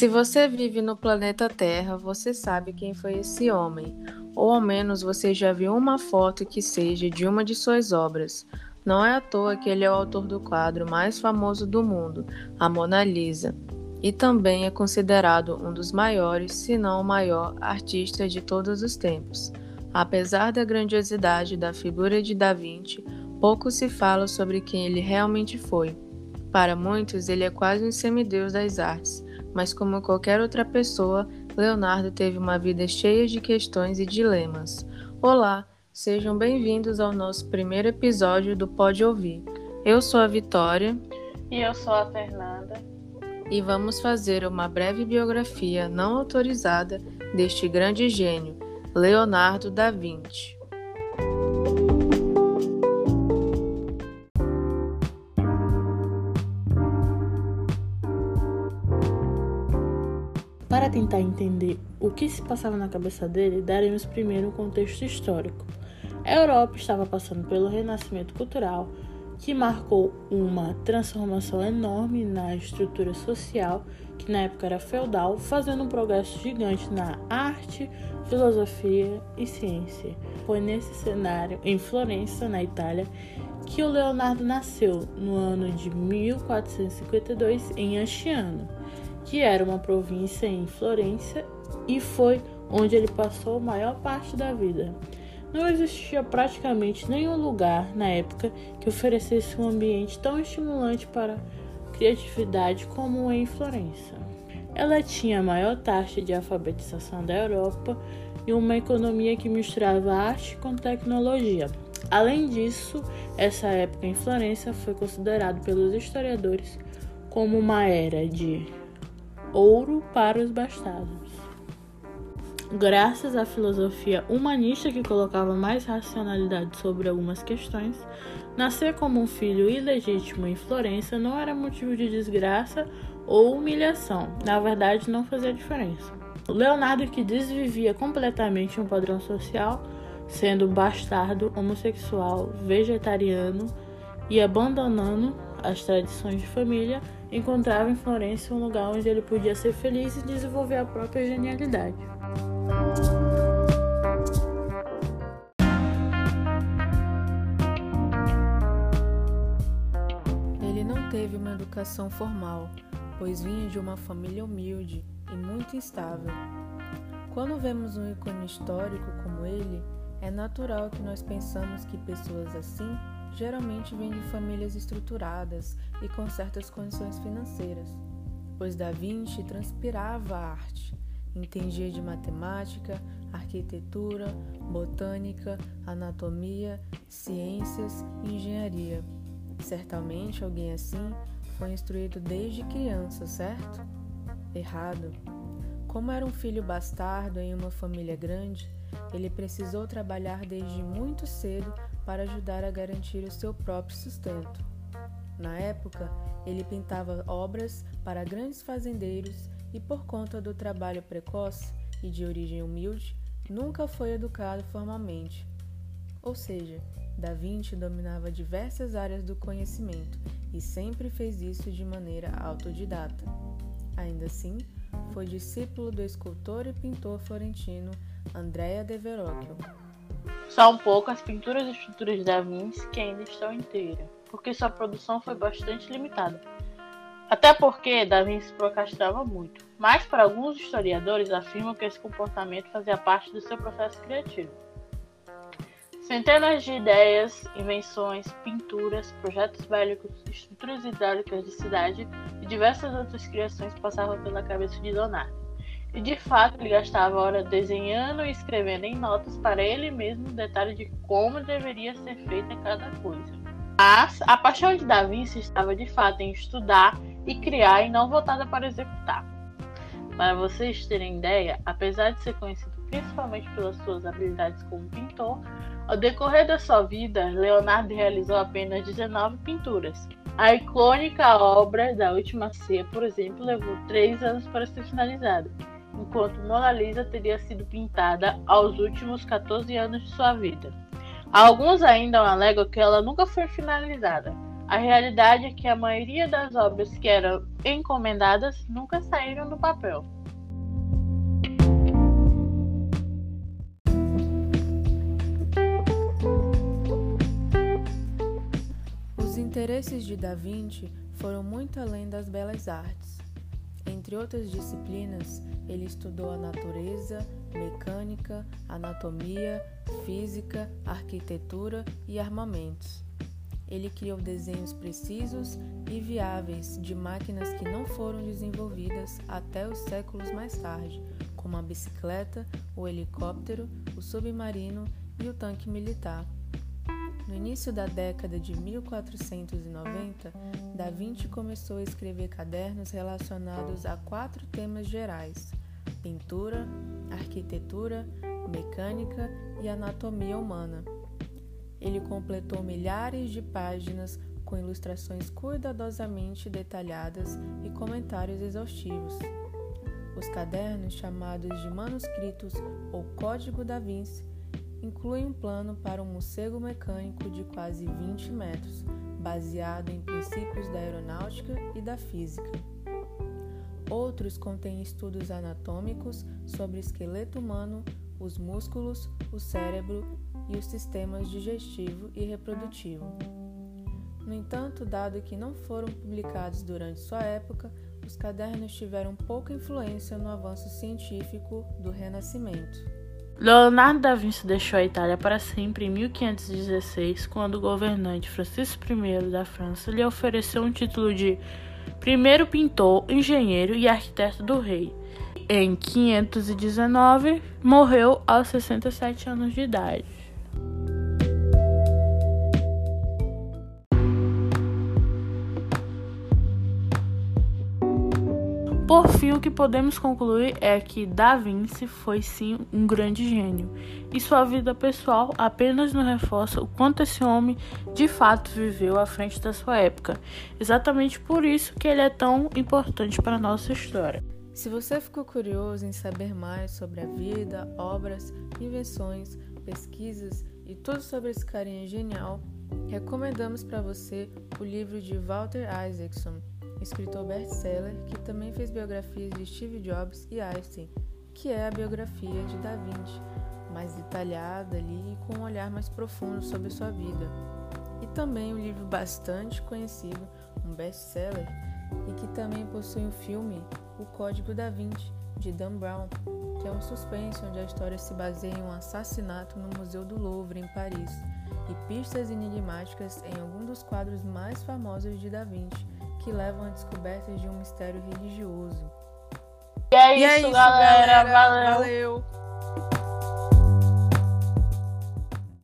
Se você vive no planeta Terra, você sabe quem foi esse homem, ou ao menos você já viu uma foto que seja de uma de suas obras. Não é à toa que ele é o autor do quadro mais famoso do mundo, a Mona Lisa, e também é considerado um dos maiores, se não o maior, artista de todos os tempos. Apesar da grandiosidade da figura de Da Vinci, pouco se fala sobre quem ele realmente foi. Para muitos, ele é quase um semideus das artes mas como qualquer outra pessoa, Leonardo teve uma vida cheia de questões e dilemas. Olá, sejam bem-vindos ao nosso primeiro episódio do Pode Ouvir. Eu sou a Vitória. E eu sou a Fernanda. E vamos fazer uma breve biografia não autorizada deste grande gênio, Leonardo da Vinci. Para tentar entender o que se passava na cabeça dele, daremos primeiro um contexto histórico. A Europa estava passando pelo renascimento cultural, que marcou uma transformação enorme na estrutura social, que na época era feudal, fazendo um progresso gigante na arte, filosofia e ciência. Foi nesse cenário, em Florença, na Itália, que o Leonardo nasceu no ano de 1452 em Anchiano que era uma província em Florença e foi onde ele passou a maior parte da vida. Não existia praticamente nenhum lugar na época que oferecesse um ambiente tão estimulante para criatividade como em Florença. Ela tinha a maior taxa de alfabetização da Europa e uma economia que misturava arte com tecnologia. Além disso, essa época em Florença foi considerada pelos historiadores como uma era de ouro para os bastardos. Graças à filosofia humanista que colocava mais racionalidade sobre algumas questões, nascer como um filho ilegítimo em Florença não era motivo de desgraça ou humilhação, na verdade não fazia diferença. Leonardo, que desvivia completamente um padrão social, sendo bastardo, homossexual, vegetariano e abandonando as tradições de família, encontrava em Florença um lugar onde ele podia ser feliz e desenvolver a própria genialidade. Ele não teve uma educação formal, pois vinha de uma família humilde e muito instável. Quando vemos um ícone histórico como ele, é natural que nós pensamos que pessoas assim geralmente vêm de famílias estruturadas e com certas condições financeiras, pois Da Vinci transpirava a arte, entendia de matemática, arquitetura, botânica, anatomia, ciências e engenharia. Certamente alguém assim foi instruído desde criança, certo? Errado. Como era um filho bastardo em uma família grande, ele precisou trabalhar desde muito cedo para ajudar a garantir o seu próprio sustento. Na época, ele pintava obras para grandes fazendeiros e, por conta do trabalho precoce e de origem humilde, nunca foi educado formalmente. Ou seja, Da Vinci dominava diversas áreas do conhecimento e sempre fez isso de maneira autodidata. Ainda assim, foi discípulo do escultor e pintor florentino Andrea de Verrocchio. São poucas as pinturas e estruturas de Da Vinci que ainda estão inteiras, porque sua produção foi bastante limitada. Até porque Da Vinci procrastinava muito, mas para alguns historiadores afirmam que esse comportamento fazia parte do seu processo criativo. Centenas de ideias, invenções, pinturas, projetos bélicos, estruturas hidráulicas de cidade e diversas outras criações passavam pela cabeça de Leonardo. E de fato ele gastava horas desenhando e escrevendo em notas para ele mesmo o detalhe de como deveria ser feita cada coisa. Mas a paixão de Da Vinci estava de fato em estudar e criar e não voltada para executar. Para vocês terem ideia, apesar de ser conhecido principalmente pelas suas habilidades como pintor, ao decorrer da sua vida, Leonardo realizou apenas 19 pinturas. A icônica obra da Última Ceia, por exemplo, levou três anos para ser finalizada enquanto Mona Lisa teria sido pintada aos últimos 14 anos de sua vida. Alguns ainda alegam que ela nunca foi finalizada, A realidade é que a maioria das obras que eram encomendadas nunca saíram do papel. Os interesses de Da Vinci foram muito além das belas artes. Entre outras disciplinas, ele estudou a natureza, mecânica, anatomia, física, arquitetura e armamentos. Ele criou desenhos precisos e viáveis de máquinas que não foram desenvolvidas até os séculos mais tarde, como a bicicleta, o helicóptero, o submarino e o tanque militar. No início da década de 1490, Da Vinci começou a escrever cadernos relacionados a quatro temas gerais: pintura, arquitetura, mecânica e anatomia humana. Ele completou milhares de páginas com ilustrações cuidadosamente detalhadas e comentários exaustivos. Os cadernos, chamados de manuscritos ou Código da Vinci, inclui um plano para um morcego mecânico de quase 20 metros, baseado em princípios da aeronáutica e da física. Outros contêm estudos anatômicos sobre o esqueleto humano, os músculos, o cérebro e os sistemas digestivo e reprodutivo. No entanto, dado que não foram publicados durante sua época, os cadernos tiveram pouca influência no avanço científico do Renascimento. Leonardo da Vinci deixou a Itália para sempre em 1516, quando o governante Francisco I da França lhe ofereceu um título de primeiro pintor, engenheiro e arquiteto do rei. Em 519, morreu aos 67 anos de idade. Por fim, o que podemos concluir é que Da Vinci foi sim um grande gênio, e sua vida pessoal apenas nos reforça o quanto esse homem de fato viveu à frente da sua época. Exatamente por isso que ele é tão importante para a nossa história. Se você ficou curioso em saber mais sobre a vida, obras, invenções, pesquisas e tudo sobre esse carinha genial, recomendamos para você o livro de Walter Isaacson escritor best-seller que também fez biografias de Steve Jobs e Einstein, que é a biografia de Da Vinci, mais detalhada ali e com um olhar mais profundo sobre sua vida. E também um livro bastante conhecido, um best-seller, e que também possui um filme, O Código da Vinci, de Dan Brown, que é um suspense onde a história se baseia em um assassinato no Museu do Louvre, em Paris, e pistas enigmáticas em algum dos quadros mais famosos de Da Vinci, que levam a descobertas de um mistério religioso. E é isso, e é isso galera. galera. Valeu. Valeu.